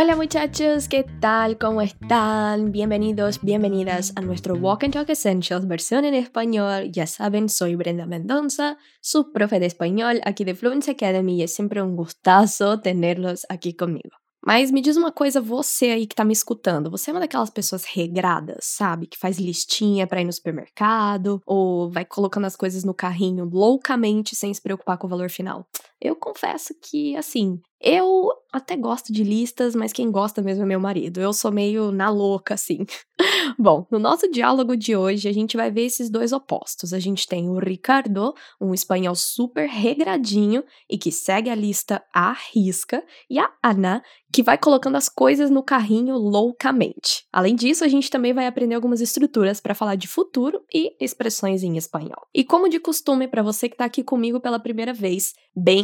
Hola muchachos, ¿qué tal? ¿Cómo están? Bienvenidos, bienvenidas a nuestro Walk and Talk Essentials versión en español. Ya saben, soy Brenda Mendoza, su profe de español aquí de Fluency Academy y es siempre un gustazo tenerlos aquí conmigo. Mas me diz uma coisa, você aí que tá me escutando, você é uma daquelas pessoas regradas, sabe? Que faz listinha para ir no supermercado ou vai colocando as coisas no carrinho loucamente sem se preocupar com o valor final. Eu confesso que, assim, eu até gosto de listas, mas quem gosta mesmo é meu marido. Eu sou meio na louca, assim. Bom, no nosso diálogo de hoje, a gente vai ver esses dois opostos. A gente tem o Ricardo, um espanhol super regradinho e que segue a lista à risca, e a Ana, que vai colocando as coisas no carrinho loucamente. Além disso, a gente também vai aprender algumas estruturas para falar de futuro e expressões em espanhol. E como de costume, para você que está aqui comigo pela primeira vez,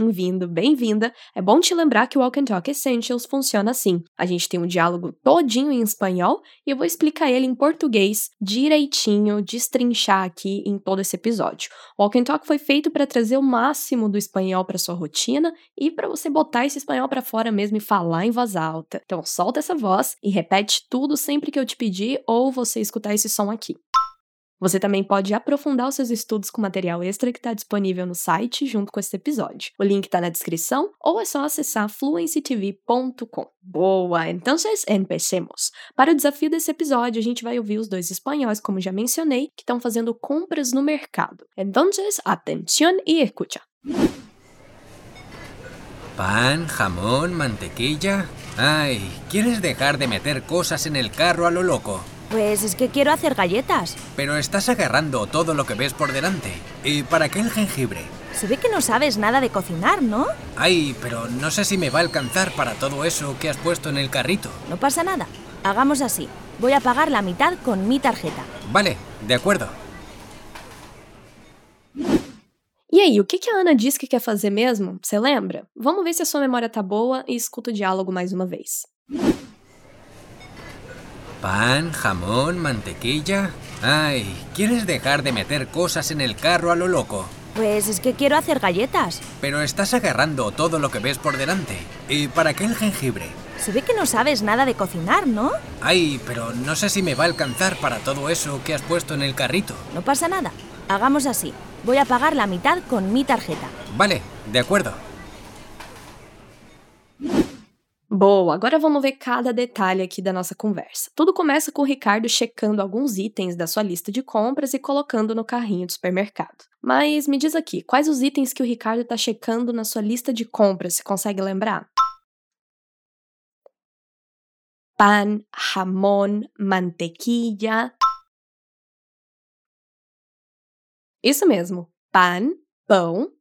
bem-vindo, bem-vinda. É bom te lembrar que o Walk and Talk Essentials funciona assim. A gente tem um diálogo todinho em espanhol e eu vou explicar ele em português direitinho, destrinchar aqui em todo esse episódio. O Walk and Talk foi feito para trazer o máximo do espanhol para sua rotina e para você botar esse espanhol para fora mesmo e falar em voz alta. Então solta essa voz e repete tudo sempre que eu te pedir ou você escutar esse som aqui. Você também pode aprofundar os seus estudos com material extra que está disponível no site junto com esse episódio. O link está na descrição ou é só acessar fluencytv.com. Boa! Então, empecemos. Para o desafio desse episódio, a gente vai ouvir os dois espanhóis, como já mencionei, que estão fazendo compras no mercado. Então, atención y escucha. Pan, jamón, mantequilla. Ay, ¿quieres dejar de meter cosas en el carro a lo loco? Pues es que quiero hacer galletas. Pero estás agarrando todo lo que ves por delante. ¿Y para qué el jengibre? Se ve que no sabes nada de cocinar, ¿no? Ay, pero no sé si me va a alcanzar para todo eso que has puesto en el carrito. No pasa nada. Hagamos así. Voy a pagar la mitad con mi tarjeta. Vale, de acuerdo. E aí, o que a Ana disse que quer fazer mesmo? Você lembra? Vamos ver se a sua memória tá boa e escuta o diálogo mais uma vez. Pan, jamón, mantequilla. Ay, ¿quieres dejar de meter cosas en el carro a lo loco? Pues es que quiero hacer galletas. Pero estás agarrando todo lo que ves por delante. ¿Y para qué el jengibre? Se ve que no sabes nada de cocinar, ¿no? Ay, pero no sé si me va a alcanzar para todo eso que has puesto en el carrito. No pasa nada. Hagamos así. Voy a pagar la mitad con mi tarjeta. Vale, de acuerdo. Boa, agora vamos ver cada detalhe aqui da nossa conversa. Tudo começa com o Ricardo checando alguns itens da sua lista de compras e colocando no carrinho do supermercado. Mas me diz aqui, quais os itens que o Ricardo está checando na sua lista de compras? Você consegue lembrar? Pan, jamón, mantequilla. Isso mesmo, pan, pão,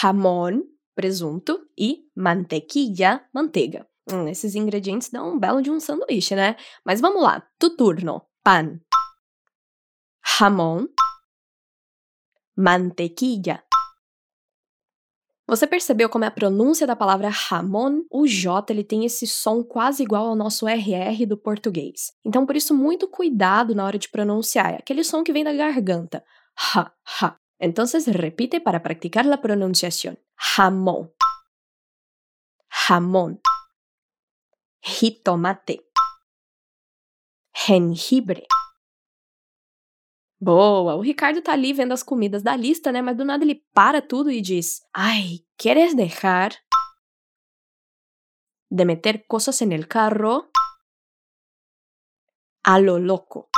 jamón, presunto e mantequilla, manteiga. Hum, esses ingredientes dão um belo de um sanduíche, né? Mas vamos lá. Tu turno. Pan. Jamón. Mantequilla. Você percebeu como é a pronúncia da palavra jamón? O J ele tem esse som quase igual ao nosso RR do português. Então, por isso, muito cuidado na hora de pronunciar. É aquele som que vem da garganta. Ha, ha. Então, repite para praticar a pronunciação. Jamón. Jamón. Jitomate, gengibre. Boa, o Ricardo tá ali vendo as comidas da lista, né? Mas do nada ele para tudo e diz: Ai, ¿quieres dejar de meter cosas en el carro a lo loco?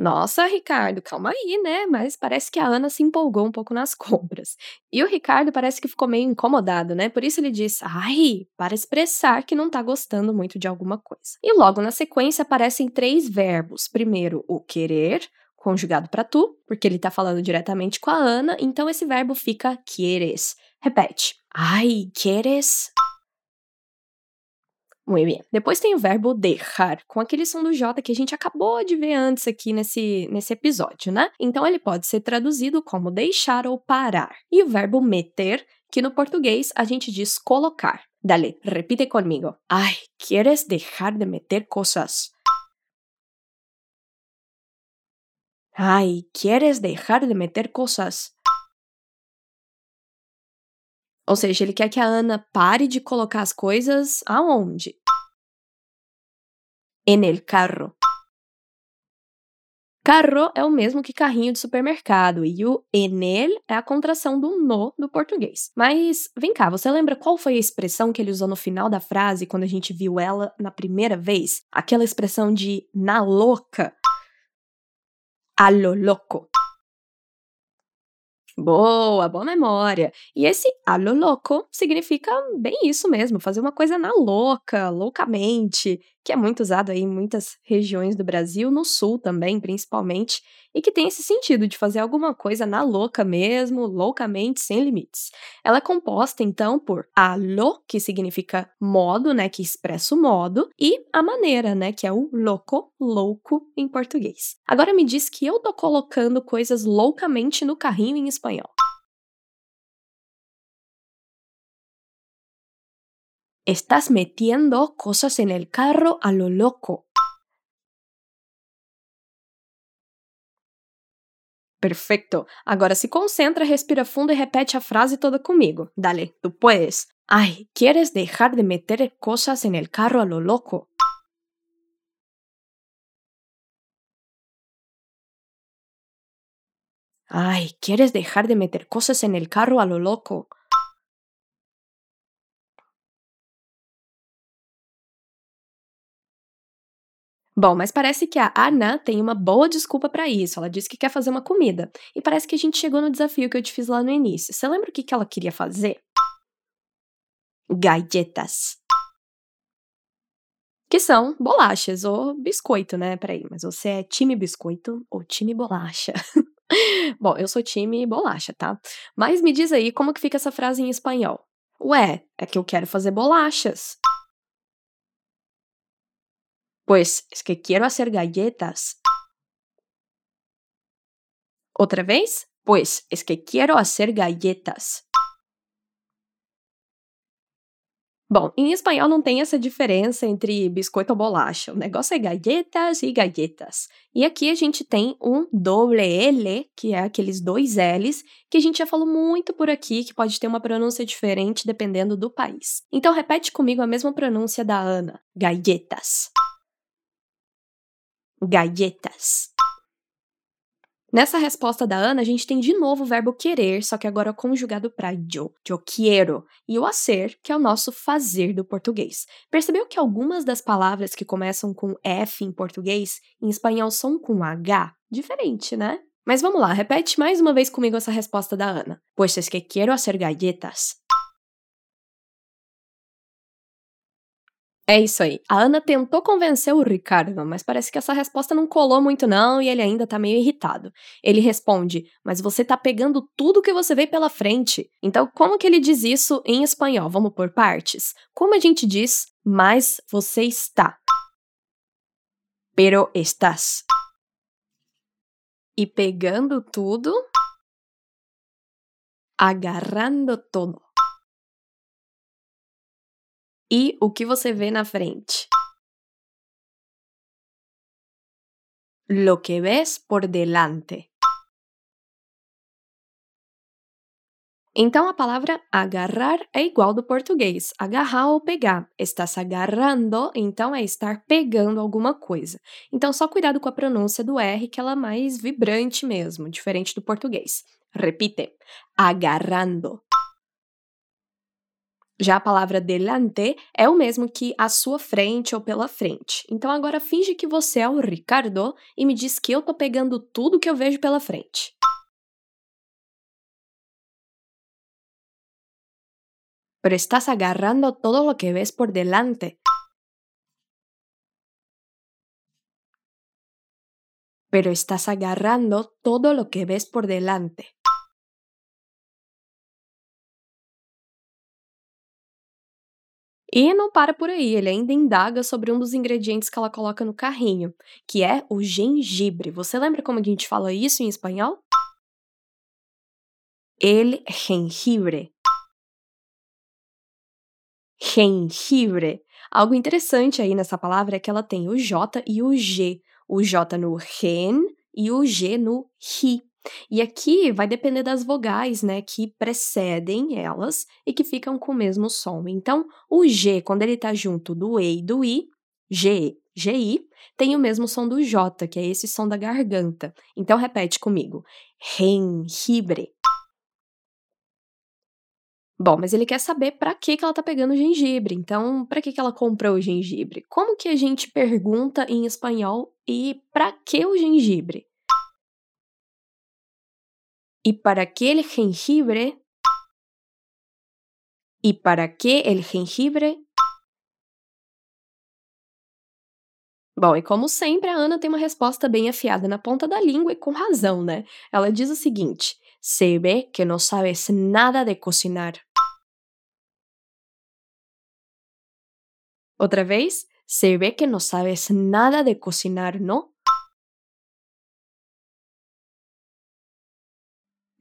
Nossa, Ricardo, calma aí, né? Mas parece que a Ana se empolgou um pouco nas compras. E o Ricardo parece que ficou meio incomodado, né? Por isso ele disse, ai, para expressar que não tá gostando muito de alguma coisa. E logo na sequência aparecem três verbos. Primeiro, o querer, conjugado para tu, porque ele tá falando diretamente com a Ana, então esse verbo fica quieres. Repete. Ai, quieres Muito bem. Depois tem o verbo deixar, com aquele som do J que a gente acabou de ver antes aqui nesse, nesse episódio, né? Então ele pode ser traduzido como deixar ou parar. E o verbo meter, que no português a gente diz colocar. Dale, repite comigo. Ai, quieres dejar de meter cosas? Ai, quieres dejar de meter cosas? Ou seja, ele quer que a Ana pare de colocar as coisas aonde? En el carro. Carro é o mesmo que carrinho de supermercado e o enel é a contração do no do português. Mas vem cá, você lembra qual foi a expressão que ele usou no final da frase quando a gente viu ela na primeira vez? Aquela expressão de na louca. A lo loco. Boa, boa memória. E esse a lo loco significa bem isso mesmo, fazer uma coisa na louca, loucamente, que é muito usado aí em muitas regiões do Brasil, no sul também, principalmente, e que tem esse sentido de fazer alguma coisa na louca mesmo, loucamente, sem limites. Ela é composta então por a lo, que significa modo, né, que expressa o modo, e a maneira, né, que é o louco, louco em português. Agora me diz que eu tô colocando coisas loucamente no carrinho em espanhol. Estás metiendo cosas en el carro a lo loco. Perfecto. Agora se concentra, respira fundo e repete a frase toda comigo. Dale, tú puedes. Ay, ¿quieres dejar de meter cosas en el carro a lo loco? Ay, ¿quieres dejar de meter cosas en el carro a lo loco? Bom, mas parece que a Ana tem uma boa desculpa para isso. Ela disse que quer fazer uma comida. E parece que a gente chegou no desafio que eu te fiz lá no início. Você lembra o que, que ela queria fazer? Galletas. Que são bolachas ou biscoito, né? Peraí, mas você é time biscoito ou time bolacha? Bom, eu sou time bolacha, tá? Mas me diz aí como que fica essa frase em espanhol. Ué, é que eu quero fazer bolachas. Pues es que quiero hacer galletas. ¿Otra vez? Pues es que quiero hacer galletas. Bom, em espanhol não tem essa diferença entre biscoito ou bolacha. O negócio é galletas e galletas. E aqui a gente tem um doble L, que é aqueles dois L's, que a gente já falou muito por aqui, que pode ter uma pronúncia diferente dependendo do país. Então repete comigo a mesma pronúncia da Ana: galletas galletas. Nessa resposta da Ana, a gente tem de novo o verbo querer, só que agora conjugado para yo, yo quiero, e o hacer, que é o nosso fazer do português. Percebeu que algumas das palavras que começam com F em português, em espanhol são com H? Diferente, né? Mas vamos lá, repete mais uma vez comigo essa resposta da Ana. Pues es que quiero hacer galletas. É isso aí. A Ana tentou convencer o Ricardo, mas parece que essa resposta não colou muito não e ele ainda tá meio irritado. Ele responde: "Mas você tá pegando tudo que você vê pela frente". Então, como que ele diz isso em espanhol? Vamos por partes. Como a gente diz: "Mas você está". Pero estás. E pegando tudo, agarrando todo e o que você vê na frente. Lo que ves por delante. Então a palavra agarrar é igual do português, agarrar ou pegar. Estás agarrando, então é estar pegando alguma coisa. Então só cuidado com a pronúncia do R, que ela é mais vibrante mesmo, diferente do português. Repite: agarrando. Já a palavra delante é o mesmo que à sua frente ou pela frente. Então agora finge que você é o Ricardo e me diz que eu tô pegando tudo que eu vejo pela frente. Pero estás agarrando todo lo que ves por delante. Pero estás agarrando todo lo que ves por delante. E não para por aí, ele ainda indaga sobre um dos ingredientes que ela coloca no carrinho, que é o gengibre. Você lembra como a gente fala isso em espanhol? El jengibre. Gengibre. Algo interessante aí nessa palavra é que ela tem o J e o G. O J no gen e o G no ri. E aqui vai depender das vogais, né, que precedem elas e que ficam com o mesmo som. Então, o G, quando ele tá junto do E e do I, G, GI, tem o mesmo som do J, que é esse som da garganta. Então, repete comigo. Gengibre. Bom, mas ele quer saber para que, que ela tá pegando gengibre. Então, para que, que ela comprou o gengibre? Como que a gente pergunta em espanhol e para que o gengibre? ¿Y para qué el jengibre? ¿Y para qué el jengibre? Bom, e como sempre, a Ana tem uma resposta bem afiada na ponta da língua e com razão, né? Ela diz o seguinte: Se ve que não sabes nada de cocinar. Outra vez, se ve que não sabes nada de cocinar, não?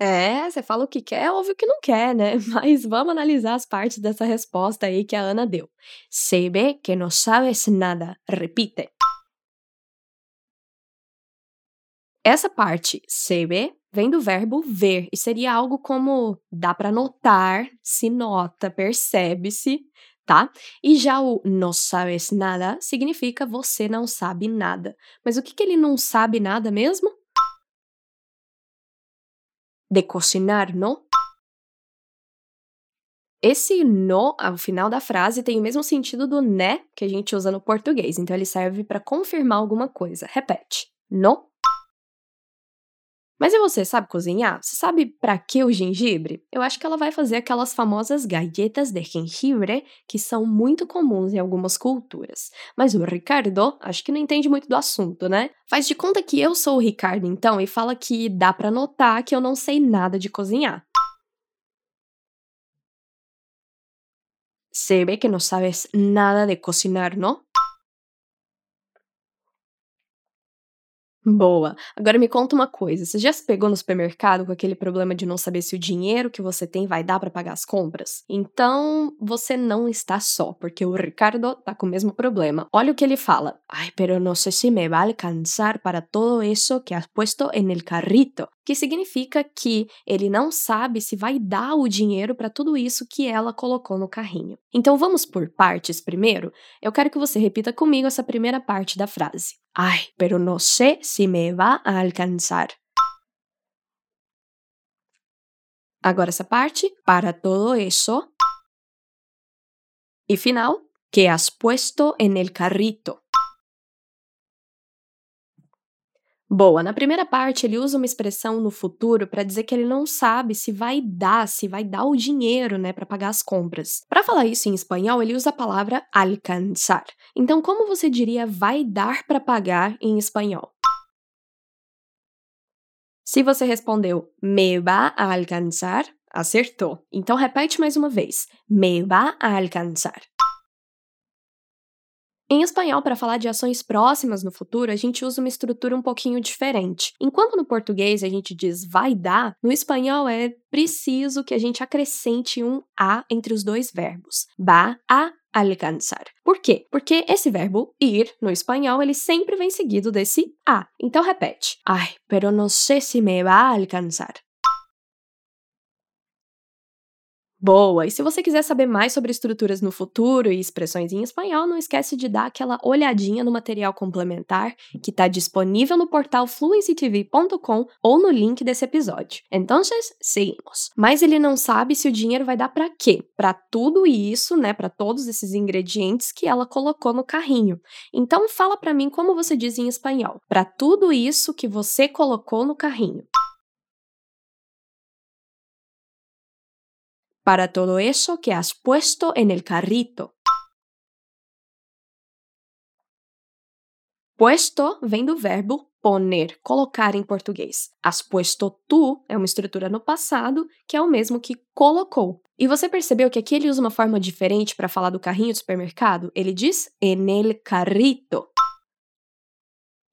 É, você fala o que quer, ouve o que não quer, né? Mas vamos analisar as partes dessa resposta aí que a Ana deu. Se ve que não sabes nada. Repite. Essa parte, se ve, vem do verbo ver e seria algo como dá para notar, se nota, percebe-se, tá? E já o não sabes nada significa você não sabe nada. Mas o que, que ele não sabe nada mesmo? De cocinar, não? Esse no ao final da frase tem o mesmo sentido do né que a gente usa no português, então ele serve para confirmar alguma coisa. Repete. No mas e você, sabe cozinhar? Você sabe para que o gengibre? Eu acho que ela vai fazer aquelas famosas galletas de gengibre, que são muito comuns em algumas culturas. Mas o Ricardo, acho que não entende muito do assunto, né? Faz de conta que eu sou o Ricardo, então, e fala que dá para notar que eu não sei nada de cozinhar. Se ve que não sabes nada de cocinar, não? Boa. Agora me conta uma coisa, você já se pegou no supermercado com aquele problema de não saber se o dinheiro que você tem vai dar para pagar as compras? Então, você não está só, porque o Ricardo tá com o mesmo problema. Olha o que ele fala. Ai, pero no sé si me va a alcanzar para todo eso que has puesto en el carrito. Que significa que ele não sabe se vai dar o dinheiro para tudo isso que ela colocou no carrinho. Então vamos por partes primeiro? Eu quero que você repita comigo essa primeira parte da frase. Ay, pero no sé si me va a alcanzar. Agora essa parte, para todo eso. Y final, que has puesto en el carrito. Boa, na primeira parte ele usa uma expressão no futuro para dizer que ele não sabe se vai dar, se vai dar o dinheiro, né, para pagar as compras. Para falar isso em espanhol, ele usa a palavra alcançar. Então, como você diria vai dar para pagar em espanhol? Se você respondeu me va a alcançar, acertou. Então repete mais uma vez. Me va a alcançar. Em espanhol, para falar de ações próximas no futuro, a gente usa uma estrutura um pouquinho diferente. Enquanto no português a gente diz vai dar, no espanhol é preciso que a gente acrescente um a entre os dois verbos. Va a alcançar. Por quê? Porque esse verbo ir, no espanhol, ele sempre vem seguido desse a. Então repete. Ai, pero no sé si me va a alcançar. Boa! E se você quiser saber mais sobre estruturas no futuro e expressões em espanhol, não esquece de dar aquela olhadinha no material complementar que está disponível no portal fluencytv.com ou no link desse episódio. Então, seguimos. Mas ele não sabe se o dinheiro vai dar para quê? Para tudo isso, né, para todos esses ingredientes que ela colocou no carrinho. Então, fala para mim como você diz em espanhol. Para tudo isso que você colocou no carrinho. Para todo eso que has puesto en el carrito. Puesto vem do verbo poner, colocar em português. Has puesto tu é uma estrutura no passado que é o mesmo que colocou. E você percebeu que aqui ele usa uma forma diferente para falar do carrinho do supermercado? Ele diz en el carrito.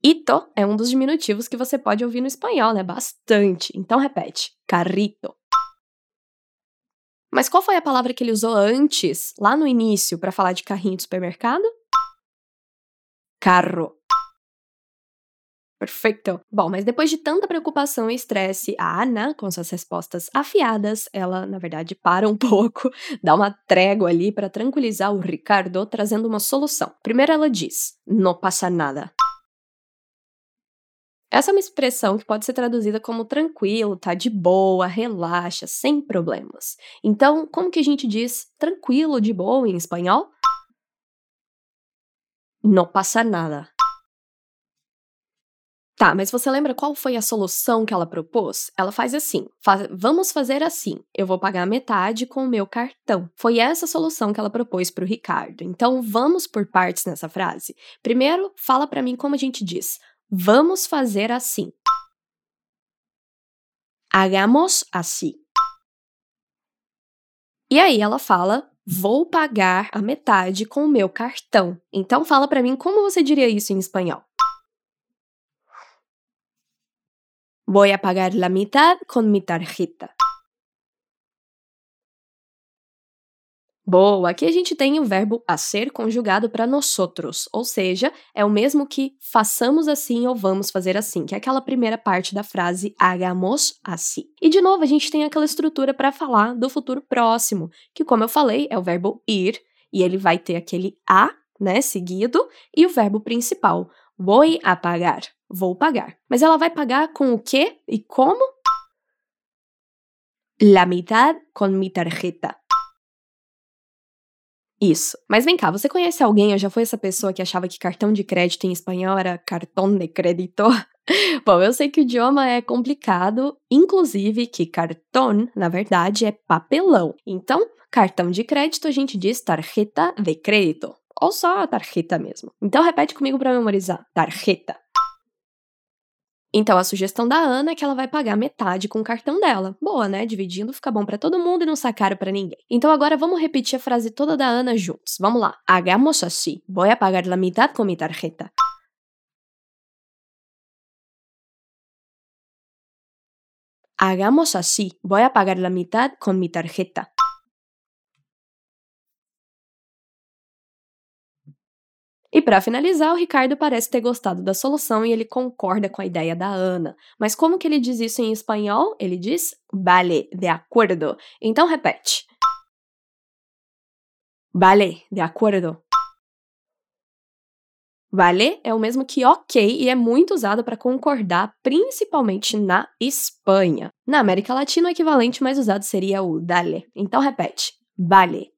Ito é um dos diminutivos que você pode ouvir no espanhol, né? Bastante. Então repete: carrito. Mas qual foi a palavra que ele usou antes, lá no início, para falar de carrinho de supermercado? Carro. Perfeito. Bom, mas depois de tanta preocupação e estresse, a Ana, com suas respostas afiadas, ela, na verdade, para um pouco, dá uma trégua ali para tranquilizar o Ricardo, trazendo uma solução. Primeiro ela diz: não passa nada. Essa é uma expressão que pode ser traduzida como tranquilo, tá de boa, relaxa, sem problemas. Então, como que a gente diz tranquilo, de boa em espanhol? Não passa nada. Tá, mas você lembra qual foi a solução que ela propôs? Ela faz assim: faz, vamos fazer assim. Eu vou pagar metade com o meu cartão. Foi essa solução que ela propôs para o Ricardo. Então vamos por partes nessa frase. Primeiro, fala para mim como a gente diz: vamos fazer assim. Hagamos assim. E aí ela fala: vou pagar a metade com o meu cartão. Então fala para mim como você diria isso em espanhol. Voy a pagar la mitad con mi tarjeta. Boa, aqui a gente tem o verbo a ser conjugado para nosotros, ou seja, é o mesmo que façamos assim ou vamos fazer assim, que é aquela primeira parte da frase hagamos assim. E de novo, a gente tem aquela estrutura para falar do futuro próximo, que como eu falei, é o verbo ir, e ele vai ter aquele a, né, seguido, e o verbo principal, voy a pagar vou pagar. Mas ela vai pagar com o quê e como? La mitad con mi tarjeta. Isso. Mas vem cá, você conhece alguém ou já foi essa pessoa que achava que cartão de crédito em espanhol era cartão de crédito? Bom, eu sei que o idioma é complicado, inclusive que cartão, na verdade, é papelão. Então, cartão de crédito a gente diz tarjeta de crédito, ou só tarjeta mesmo. Então, repete comigo para memorizar: tarjeta. Então a sugestão da Ana é que ela vai pagar metade com o cartão dela. Boa, né? Dividindo fica bom para todo mundo e não sai caro para ninguém. Então agora vamos repetir a frase toda da Ana juntos. Vamos lá. Hagamos así. Voy a pagar la mitad con mi tarjeta. Hagamos así. Voy a pagar la mitad con mi tarjeta. E para finalizar, o Ricardo parece ter gostado da solução e ele concorda com a ideia da Ana. Mas como que ele diz isso em espanhol? Ele diz vale, de acordo. Então repete. Vale, de acordo. Vale é o mesmo que ok e é muito usado para concordar, principalmente na Espanha. Na América Latina, o equivalente mais usado seria o dale. Então repete: vale.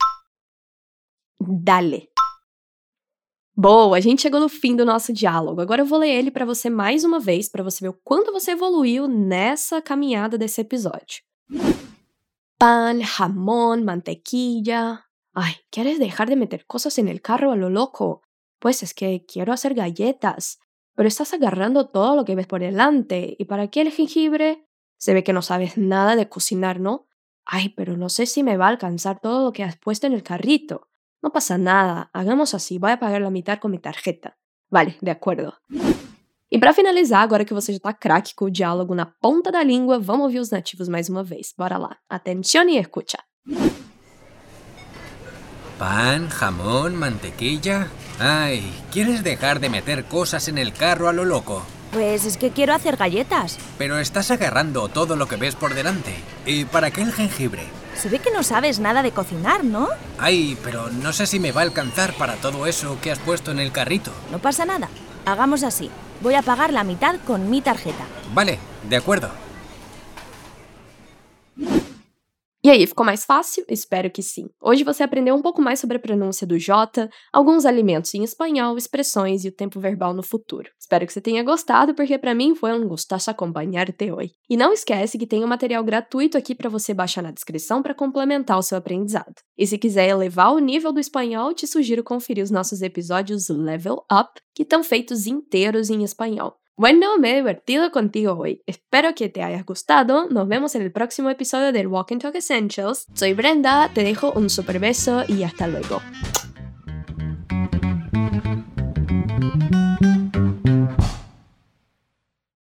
Dale. Boa, a gente chegou no fim do nosso diálogo. Agora eu vou ler ele para você mais uma vez, para você ver o quanto você evoluiu nessa caminhada desse episódio. Pan, jamón, mantequilla. Ay, ¿quieres dejar de meter cosas en el carro a lo loco? Pues es que quiero hacer galletas, pero estás agarrando todo lo que ves por delante. ¿Y para qué el jengibre? Se ve que no sabes nada de cocinar, ¿no? Ay, pero no sé si me va a alcanzar todo lo que has puesto en el carrito. No pasa nada, hagamos assim, voy a pagar la mitad com minha tarjeta. Vale, de acordo. E para finalizar, agora que você já tá craque com o diálogo na ponta da língua, vamos ouvir os nativos mais uma vez. Bora lá. Atención y escucha. Pan, jamón, mantequilla. Ay, ¿quieres dejar de meter cosas en el carro a lo loco? Pues es que quiero hacer galletas. Pero estás agarrando todo lo que ves por delante. ¿Y para qué el jengibre? Se ve que no sabes nada de cocinar, ¿no? Ay, pero no sé si me va a alcanzar para todo eso que has puesto en el carrito. No pasa nada. Hagamos así. Voy a pagar la mitad con mi tarjeta. Vale, de acuerdo. E aí, ficou mais fácil? Espero que sim. Hoje você aprendeu um pouco mais sobre a pronúncia do J, alguns alimentos em espanhol, expressões e o tempo verbal no futuro. Espero que você tenha gostado, porque para mim foi um gostoso acompanhar-te hoje. E não esquece que tem um material gratuito aqui para você baixar na descrição para complementar o seu aprendizado. E se quiser elevar o nível do espanhol, te sugiro conferir os nossos episódios Level Up, que estão feitos inteiros em espanhol. Bueno, me he divertido contigo hoy. Espero que te hayas gustado. Nos vemos en el próximo episodio del Walk and Talk Essentials. Soy Brenda, te dejo un super beso y hasta luego.